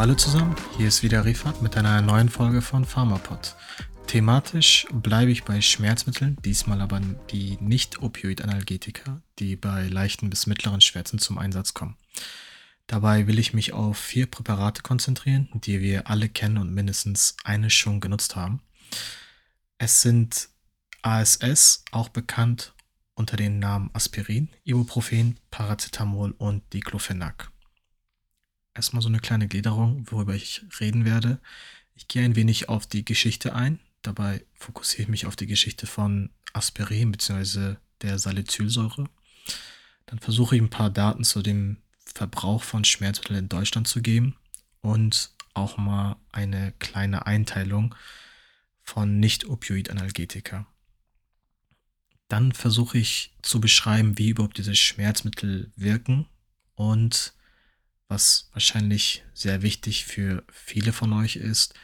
Hallo zusammen, hier ist wieder Rifat mit einer neuen Folge von Pharmapod. Thematisch bleibe ich bei Schmerzmitteln, diesmal aber die Nicht-Opioid-Analgetika, die bei leichten bis mittleren Schmerzen zum Einsatz kommen. Dabei will ich mich auf vier Präparate konzentrieren, die wir alle kennen und mindestens eine schon genutzt haben. Es sind ASS, auch bekannt unter den Namen Aspirin, Ibuprofen, Paracetamol und Diclofenac. Erstmal so eine kleine Gliederung, worüber ich reden werde. Ich gehe ein wenig auf die Geschichte ein. Dabei fokussiere ich mich auf die Geschichte von Aspirin bzw. der Salicylsäure. Dann versuche ich ein paar Daten zu dem Verbrauch von Schmerzmitteln in Deutschland zu geben und auch mal eine kleine Einteilung von Nicht-Opioid-Analgetika. Dann versuche ich zu beschreiben, wie überhaupt diese Schmerzmittel wirken und was wahrscheinlich sehr wichtig für viele von euch ist,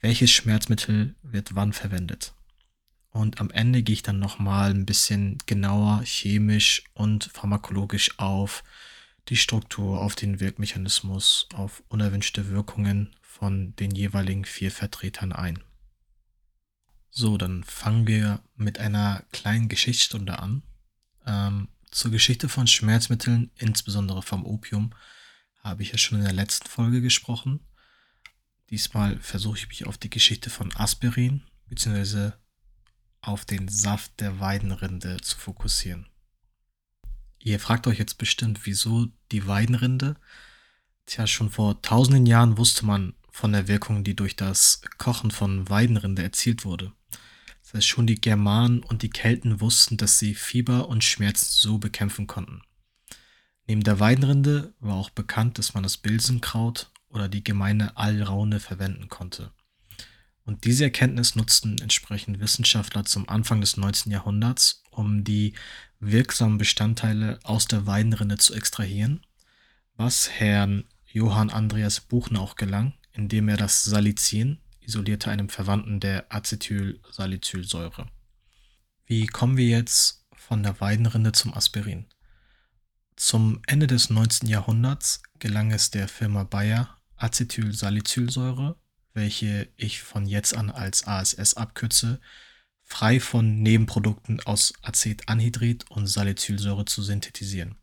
welches Schmerzmittel wird wann verwendet. Und am Ende gehe ich dann nochmal ein bisschen genauer chemisch und pharmakologisch auf die Struktur, auf den Wirkmechanismus, auf unerwünschte Wirkungen von den jeweiligen vier Vertretern ein. So, dann fangen wir mit einer kleinen Geschichtsstunde an. Ähm, zur Geschichte von Schmerzmitteln, insbesondere vom Opium, habe ich ja schon in der letzten Folge gesprochen. Diesmal versuche ich mich auf die Geschichte von Aspirin bzw. auf den Saft der Weidenrinde zu fokussieren. Ihr fragt euch jetzt bestimmt, wieso die Weidenrinde? Tja, schon vor tausenden Jahren wusste man von der Wirkung, die durch das Kochen von Weidenrinde erzielt wurde. Das heißt, schon die Germanen und die Kelten wussten, dass sie Fieber und Schmerzen so bekämpfen konnten. Neben der Weidenrinde war auch bekannt, dass man das Bilsenkraut oder die gemeine Allraune verwenden konnte. Und diese Erkenntnis nutzten entsprechend Wissenschaftler zum Anfang des 19. Jahrhunderts, um die wirksamen Bestandteile aus der Weidenrinde zu extrahieren, was Herrn Johann Andreas Buchner auch gelang, indem er das Salicin isolierte, einem Verwandten der Acetylsalicylsäure. Wie kommen wir jetzt von der Weidenrinde zum Aspirin? Zum Ende des 19. Jahrhunderts gelang es der Firma Bayer, Acetylsalicylsäure, welche ich von jetzt an als ASS abkürze, frei von Nebenprodukten aus Acetanhydrid und Salicylsäure zu synthetisieren.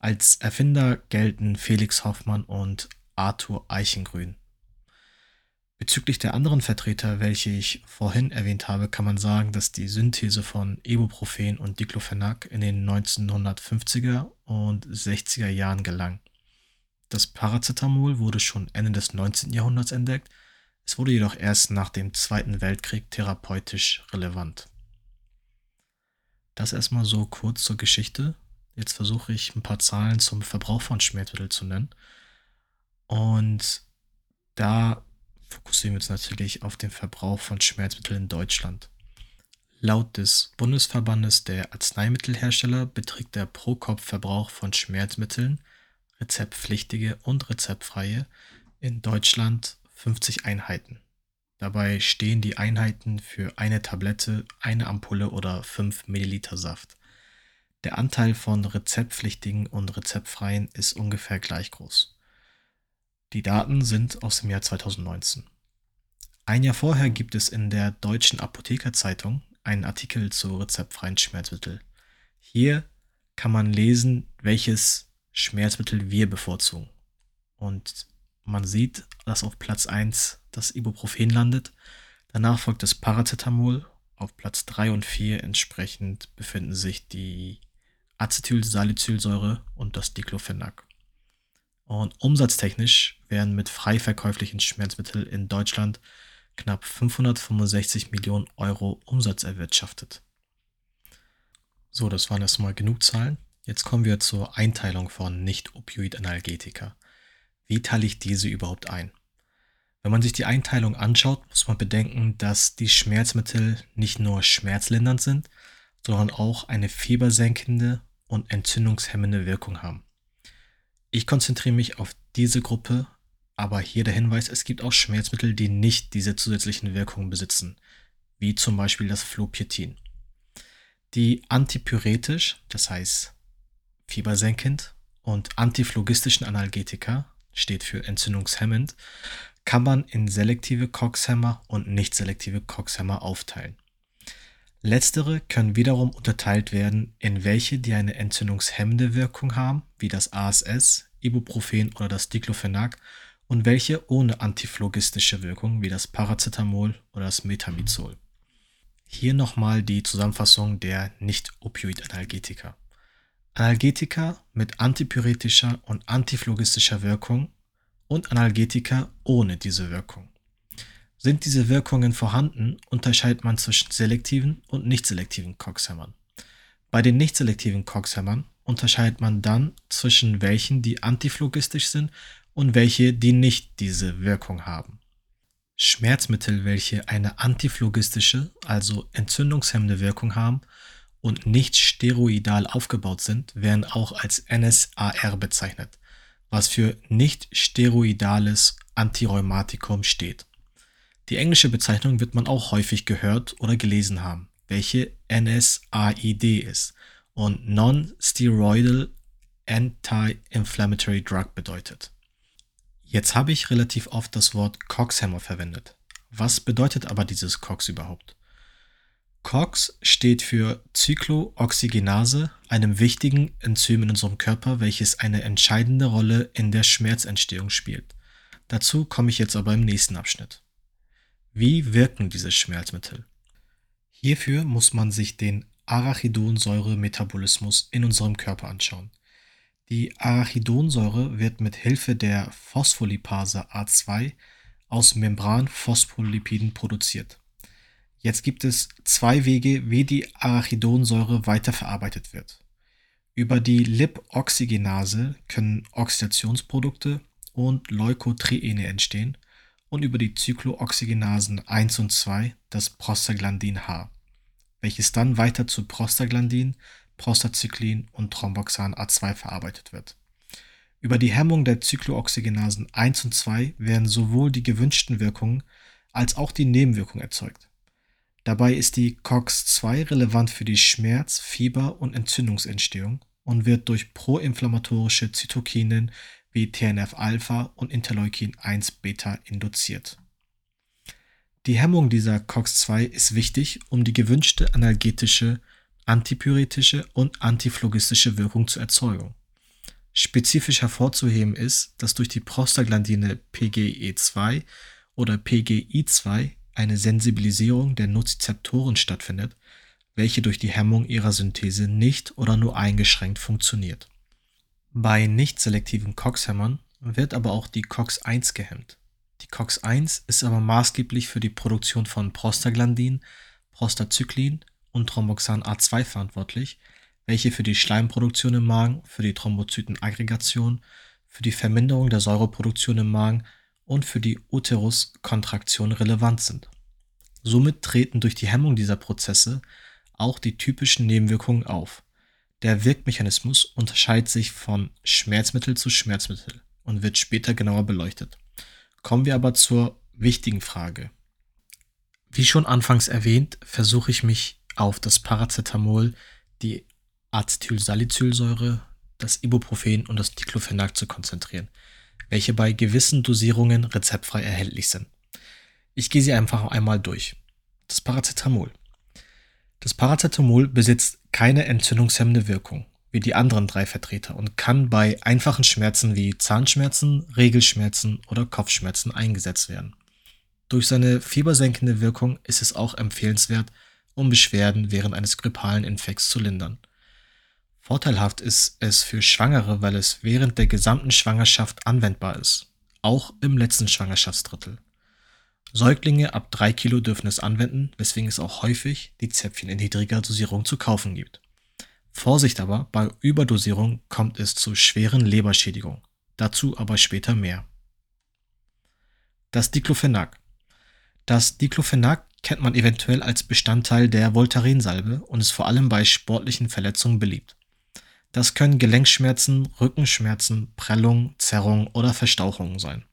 Als Erfinder gelten Felix Hoffmann und Arthur Eichengrün. Bezüglich der anderen Vertreter, welche ich vorhin erwähnt habe, kann man sagen, dass die Synthese von Ibuprofen und Diclofenac in den 1950er und 60er Jahren gelang. Das Paracetamol wurde schon Ende des 19. Jahrhunderts entdeckt, es wurde jedoch erst nach dem Zweiten Weltkrieg therapeutisch relevant. Das erstmal so kurz zur Geschichte. Jetzt versuche ich ein paar Zahlen zum Verbrauch von Schmerzmitteln zu nennen. Und da fokussieren wir uns natürlich auf den Verbrauch von Schmerzmitteln in Deutschland. Laut des Bundesverbandes der Arzneimittelhersteller beträgt der Pro-Kopf-Verbrauch von Schmerzmitteln, rezeptpflichtige und rezeptfreie, in Deutschland 50 Einheiten. Dabei stehen die Einheiten für eine Tablette, eine Ampulle oder 5 Milliliter Saft. Der Anteil von rezeptpflichtigen und rezeptfreien ist ungefähr gleich groß. Die Daten sind aus dem Jahr 2019. Ein Jahr vorher gibt es in der Deutschen Apothekerzeitung einen Artikel zu rezeptfreien Schmerzmitteln. Hier kann man lesen, welches Schmerzmittel wir bevorzugen. Und man sieht, dass auf Platz 1 das Ibuprofen landet. Danach folgt das Paracetamol. Auf Platz 3 und 4 entsprechend befinden sich die Acetylsalicylsäure und das Diclofenac. Und umsatztechnisch werden mit frei verkäuflichen Schmerzmitteln in Deutschland knapp 565 Millionen Euro Umsatz erwirtschaftet. So, das waren erstmal genug Zahlen. Jetzt kommen wir zur Einteilung von Nicht-Opioid-Analgetika. Wie teile ich diese überhaupt ein? Wenn man sich die Einteilung anschaut, muss man bedenken, dass die Schmerzmittel nicht nur schmerzlindernd sind, sondern auch eine fiebersenkende und entzündungshemmende Wirkung haben. Ich konzentriere mich auf diese Gruppe, aber hier der Hinweis, es gibt auch Schmerzmittel, die nicht diese zusätzlichen Wirkungen besitzen, wie zum Beispiel das Flopietin. Die antipyretisch, das heißt fiebersenkend, und antiphloistischen Analgetika, steht für entzündungshemmend, kann man in selektive COX-Hämmer und nicht selektive COX-Hämmer aufteilen. Letztere können wiederum unterteilt werden in welche, die eine entzündungshemmende Wirkung haben, wie das ASS, Ibuprofen oder das Diclofenac, und welche ohne antiphlogistische Wirkung, wie das Paracetamol oder das Metamizol. Hier nochmal die Zusammenfassung der Nicht-Opioid-Analgetika. Analgetika mit antipyretischer und antiphlogistischer Wirkung und Analgetika ohne diese Wirkung. Sind diese Wirkungen vorhanden, unterscheidet man zwischen selektiven und nicht selektiven COX-Hämmern. Bei den nicht selektiven COX-Hämmern unterscheidet man dann zwischen welchen, die antiphlogistisch sind und welche, die nicht diese Wirkung haben. Schmerzmittel, welche eine antiphlogistische, also entzündungshemmende Wirkung haben und nicht steroidal aufgebaut sind, werden auch als NSAR bezeichnet, was für nicht steroidales Antirheumatikum steht. Die englische Bezeichnung wird man auch häufig gehört oder gelesen haben, welche NSAID ist und Non-Steroidal Anti-Inflammatory Drug bedeutet. Jetzt habe ich relativ oft das Wort COX-Hämmer verwendet. Was bedeutet aber dieses COX überhaupt? COX steht für Cyclooxygenase, einem wichtigen Enzym in unserem Körper, welches eine entscheidende Rolle in der Schmerzentstehung spielt. Dazu komme ich jetzt aber im nächsten Abschnitt. Wie wirken diese Schmerzmittel? Hierfür muss man sich den Arachidonsäure-Metabolismus in unserem Körper anschauen. Die Arachidonsäure wird mit Hilfe der Phospholipase A2 aus Membranphospholipiden produziert. Jetzt gibt es zwei Wege, wie die Arachidonsäure weiterverarbeitet wird. Über die Lipoxygenase können Oxidationsprodukte und Leukotriene entstehen und über die Cyclooxygenasen 1 und 2 das Prostaglandin H, welches dann weiter zu Prostaglandin, Prostacyclin und Thromboxan A2 verarbeitet wird. Über die Hemmung der Cyclooxygenasen 1 und 2 werden sowohl die gewünschten Wirkungen als auch die Nebenwirkungen erzeugt. Dabei ist die COX-2 relevant für die Schmerz-, Fieber- und Entzündungsentstehung und wird durch proinflammatorische Zytokinen wie TNF-Alpha und Interleukin-1-Beta induziert. Die Hemmung dieser COX-2 ist wichtig, um die gewünschte analgetische, antipyretische und antiphlogistische Wirkung zu erzeugen. Spezifisch hervorzuheben ist, dass durch die Prostaglandine PGE2 oder PGI2 eine Sensibilisierung der Nozizeptoren stattfindet, welche durch die Hemmung ihrer Synthese nicht oder nur eingeschränkt funktioniert bei nicht selektiven COX-Hämmern wird aber auch die COX-1 gehemmt. Die COX-1 ist aber maßgeblich für die Produktion von Prostaglandin, Prostacyclin und Thromboxan A2 verantwortlich, welche für die Schleimproduktion im Magen, für die Thrombozytenaggregation, für die Verminderung der Säureproduktion im Magen und für die Uteruskontraktion relevant sind. Somit treten durch die Hemmung dieser Prozesse auch die typischen Nebenwirkungen auf der Wirkmechanismus unterscheidet sich von Schmerzmittel zu Schmerzmittel und wird später genauer beleuchtet. Kommen wir aber zur wichtigen Frage. Wie schon anfangs erwähnt, versuche ich mich auf das Paracetamol, die Acetylsalicylsäure, das Ibuprofen und das Diclofenac zu konzentrieren, welche bei gewissen Dosierungen rezeptfrei erhältlich sind. Ich gehe sie einfach einmal durch. Das Paracetamol. Das Paracetamol besitzt keine entzündungshemmende Wirkung, wie die anderen drei Vertreter und kann bei einfachen Schmerzen wie Zahnschmerzen, Regelschmerzen oder Kopfschmerzen eingesetzt werden. Durch seine fiebersenkende Wirkung ist es auch empfehlenswert, um Beschwerden während eines grippalen Infekts zu lindern. Vorteilhaft ist es für Schwangere, weil es während der gesamten Schwangerschaft anwendbar ist, auch im letzten Schwangerschaftsdrittel. Säuglinge ab 3 Kilo dürfen es anwenden, weswegen es auch häufig die Zäpfchen in niedriger Dosierung zu kaufen gibt. Vorsicht aber, bei Überdosierung kommt es zu schweren Leberschädigungen. Dazu aber später mehr. Das Diclofenac. Das Diclofenac kennt man eventuell als Bestandteil der Voltaren-Salbe und ist vor allem bei sportlichen Verletzungen beliebt. Das können Gelenkschmerzen, Rückenschmerzen, Prellungen, Zerrungen oder Verstauchungen sein.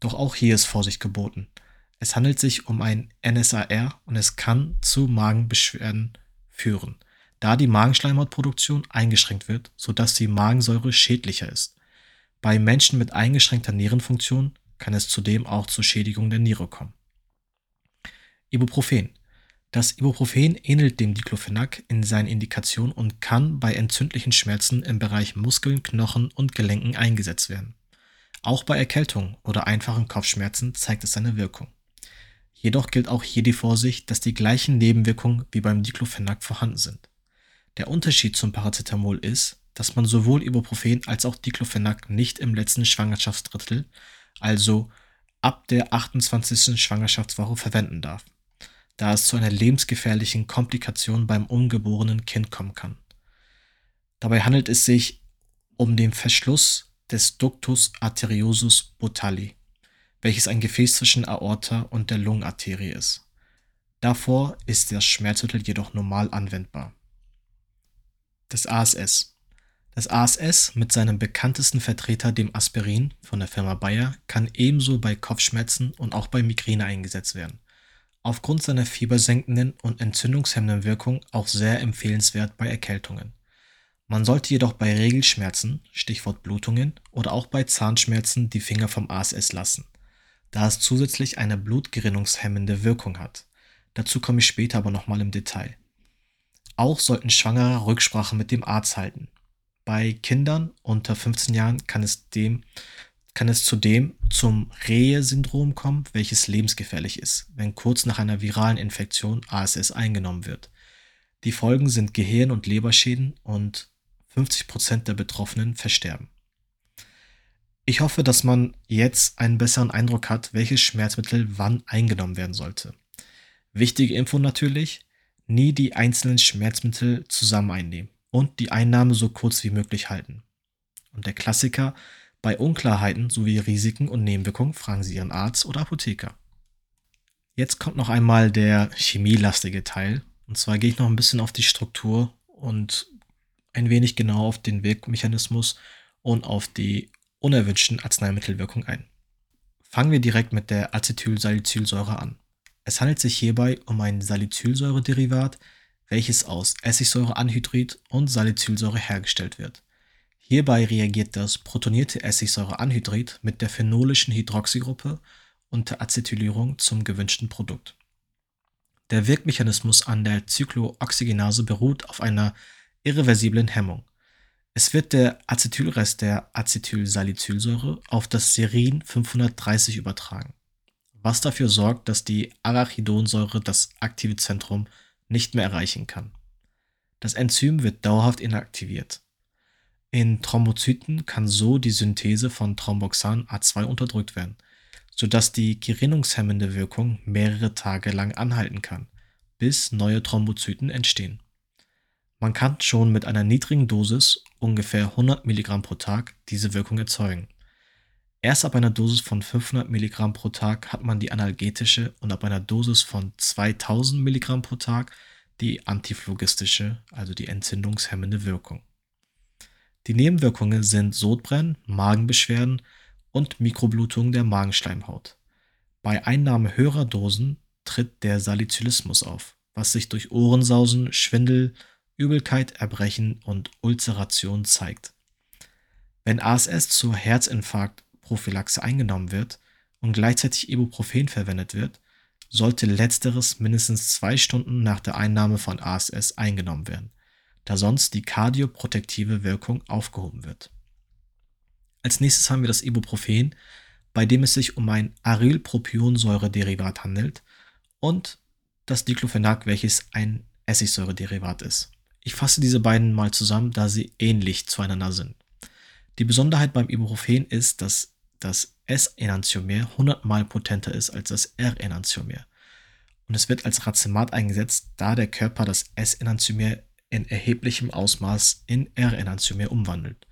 Doch auch hier ist Vorsicht geboten. Es handelt sich um ein NSAR und es kann zu Magenbeschwerden führen, da die Magenschleimhautproduktion eingeschränkt wird, sodass die Magensäure schädlicher ist. Bei Menschen mit eingeschränkter Nierenfunktion kann es zudem auch zur Schädigung der Niere kommen. Ibuprofen. Das Ibuprofen ähnelt dem Diclofenac in seinen Indikationen und kann bei entzündlichen Schmerzen im Bereich Muskeln, Knochen und Gelenken eingesetzt werden. Auch bei Erkältung oder einfachen Kopfschmerzen zeigt es seine Wirkung. Jedoch gilt auch hier die Vorsicht, dass die gleichen Nebenwirkungen wie beim Diclofenac vorhanden sind. Der Unterschied zum Paracetamol ist, dass man sowohl Ibuprofen als auch Diclofenac nicht im letzten Schwangerschaftsdrittel, also ab der 28. Schwangerschaftswoche verwenden darf da es zu einer lebensgefährlichen Komplikation beim ungeborenen Kind kommen kann. Dabei handelt es sich um den Verschluss des Ductus arteriosus botalli, welches ein Gefäß zwischen Aorta und der Lungenarterie ist. Davor ist das Schmerzmittel jedoch normal anwendbar. Das ASS. Das ASS mit seinem bekanntesten Vertreter, dem Aspirin von der Firma Bayer, kann ebenso bei Kopfschmerzen und auch bei Migräne eingesetzt werden aufgrund seiner fiebersenkenden und entzündungshemmenden Wirkung auch sehr empfehlenswert bei Erkältungen. Man sollte jedoch bei Regelschmerzen (Stichwort Blutungen) oder auch bei Zahnschmerzen die Finger vom ASS lassen, da es zusätzlich eine blutgerinnungshemmende Wirkung hat. Dazu komme ich später aber nochmal im Detail. Auch sollten Schwangere Rücksprache mit dem Arzt halten. Bei Kindern unter 15 Jahren kann es dem kann es zudem zum Rehe-Syndrom kommen, welches lebensgefährlich ist, wenn kurz nach einer viralen Infektion ASS eingenommen wird. Die Folgen sind Gehirn- und Leberschäden und 50% der Betroffenen versterben. Ich hoffe, dass man jetzt einen besseren Eindruck hat, welches Schmerzmittel wann eingenommen werden sollte. Wichtige Info natürlich, nie die einzelnen Schmerzmittel zusammen einnehmen und die Einnahme so kurz wie möglich halten. Und der Klassiker, bei Unklarheiten sowie Risiken und Nebenwirkungen fragen Sie Ihren Arzt oder Apotheker. Jetzt kommt noch einmal der chemielastige Teil. Und zwar gehe ich noch ein bisschen auf die Struktur und ein wenig genau auf den Wirkmechanismus und auf die unerwünschten Arzneimittelwirkung ein. Fangen wir direkt mit der Acetylsalicylsäure an. Es handelt sich hierbei um ein Salicylsäurederivat, welches aus Essigsäureanhydrid und Salicylsäure hergestellt wird. Hierbei reagiert das protonierte Essigsäureanhydrid mit der phenolischen Hydroxygruppe unter Acetylierung zum gewünschten Produkt. Der Wirkmechanismus an der Cyclooxygenase beruht auf einer irreversiblen Hemmung. Es wird der Acetylrest der Acetylsalicylsäure auf das Serin 530 übertragen, was dafür sorgt, dass die Arachidonsäure das aktive Zentrum nicht mehr erreichen kann. Das Enzym wird dauerhaft inaktiviert in Thrombozyten kann so die Synthese von Thromboxan A2 unterdrückt werden, sodass die gerinnungshemmende Wirkung mehrere Tage lang anhalten kann, bis neue Thrombozyten entstehen. Man kann schon mit einer niedrigen Dosis, ungefähr 100 mg pro Tag, diese Wirkung erzeugen. Erst ab einer Dosis von 500 mg pro Tag hat man die analgetische und ab einer Dosis von 2000 mg pro Tag die antiphlogistische, also die entzündungshemmende Wirkung. Die Nebenwirkungen sind Sodbrennen, Magenbeschwerden und Mikroblutungen der Magenschleimhaut. Bei Einnahme höherer Dosen tritt der Salicylismus auf, was sich durch Ohrensausen, Schwindel, Übelkeit, Erbrechen und Ulzeration zeigt. Wenn ASS zur Herzinfarktprophylaxe eingenommen wird und gleichzeitig Ibuprofen verwendet wird, sollte letzteres mindestens zwei Stunden nach der Einnahme von ASS eingenommen werden da sonst die kardioprotektive Wirkung aufgehoben wird. Als nächstes haben wir das Ibuprofen, bei dem es sich um ein Arylpropionsäure-Derivat handelt und das Diclofenac, welches ein Essigsäurederivat ist. Ich fasse diese beiden mal zusammen, da sie ähnlich zueinander sind. Die Besonderheit beim Ibuprofen ist, dass das S-Enantiomer 100 mal potenter ist als das R-Enantiomer. Und es wird als Racemat eingesetzt, da der Körper das S-Enantiomer in erheblichem Ausmaß in R-Enantiomer umwandelt.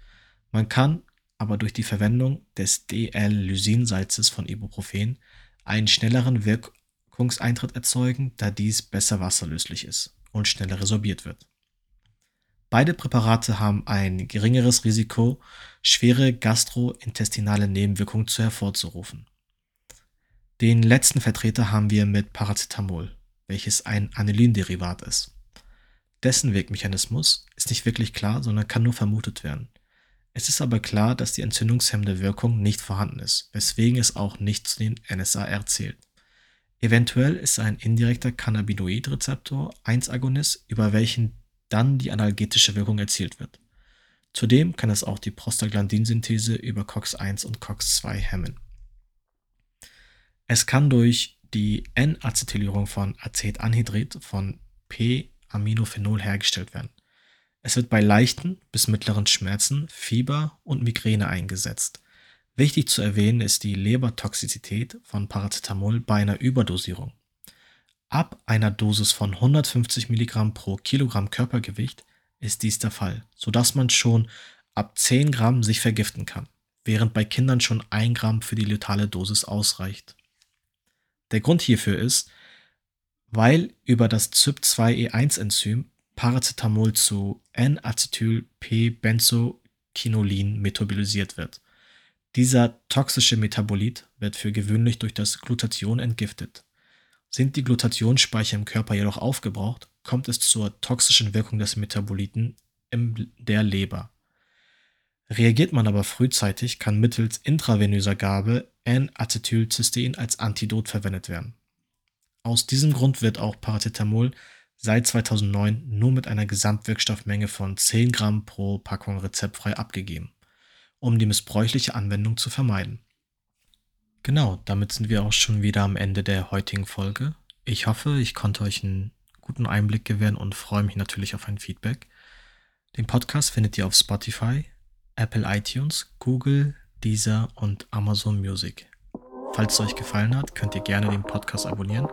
Man kann aber durch die Verwendung des DL-Lysinsalzes von Ibuprofen einen schnelleren Wirkungseintritt erzeugen, da dies besser wasserlöslich ist und schneller resorbiert wird. Beide Präparate haben ein geringeres Risiko, schwere gastrointestinale Nebenwirkungen zu hervorzurufen. Den letzten Vertreter haben wir mit Paracetamol, welches ein Anilinderivat ist. Dessen Wirkmechanismus ist nicht wirklich klar, sondern kann nur vermutet werden. Es ist aber klar, dass die entzündungshemmende Wirkung nicht vorhanden ist, weswegen es auch nicht zu den NSAR zählt. Eventuell ist ein indirekter Cannabinoidrezeptor 1-Agonist, über welchen dann die analgetische Wirkung erzielt wird. Zudem kann es auch die Prostaglandinsynthese über COX-1 und COX-2 hemmen. Es kann durch die N-Acetylierung von Acetanhydrid von P-Aminophenol hergestellt werden. Es wird bei leichten bis mittleren Schmerzen, Fieber und Migräne eingesetzt. Wichtig zu erwähnen ist die Lebertoxizität von Paracetamol bei einer Überdosierung. Ab einer Dosis von 150 Milligramm pro Kilogramm Körpergewicht ist dies der Fall, sodass man schon ab 10 Gramm sich vergiften kann, während bei Kindern schon 1 Gramm für die letale Dosis ausreicht. Der Grund hierfür ist, weil über das CYP2E1-Enzym Paracetamol zu N-Acetyl-P-Benzoquinolin metabolisiert wird. Dieser toxische Metabolit wird für gewöhnlich durch das Glutathion entgiftet. Sind die Glutationsspeicher im Körper jedoch aufgebraucht, kommt es zur toxischen Wirkung des Metaboliten in der Leber. Reagiert man aber frühzeitig, kann mittels intravenöser Gabe N-Acetylcystein als Antidot verwendet werden. Aus diesem Grund wird auch Paracetamol seit 2009 nur mit einer Gesamtwirkstoffmenge von 10 Gramm pro Packung rezeptfrei abgegeben, um die missbräuchliche Anwendung zu vermeiden. Genau, damit sind wir auch schon wieder am Ende der heutigen Folge. Ich hoffe, ich konnte euch einen guten Einblick gewähren und freue mich natürlich auf ein Feedback. Den Podcast findet ihr auf Spotify, Apple iTunes, Google, Deezer und Amazon Music. Falls es euch gefallen hat, könnt ihr gerne den Podcast abonnieren.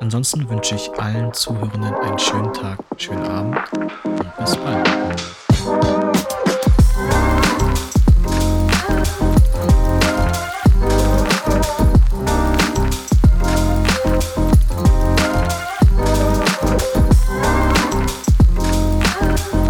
Ansonsten wünsche ich allen Zuhörenden einen schönen Tag, schönen Abend und bis bald.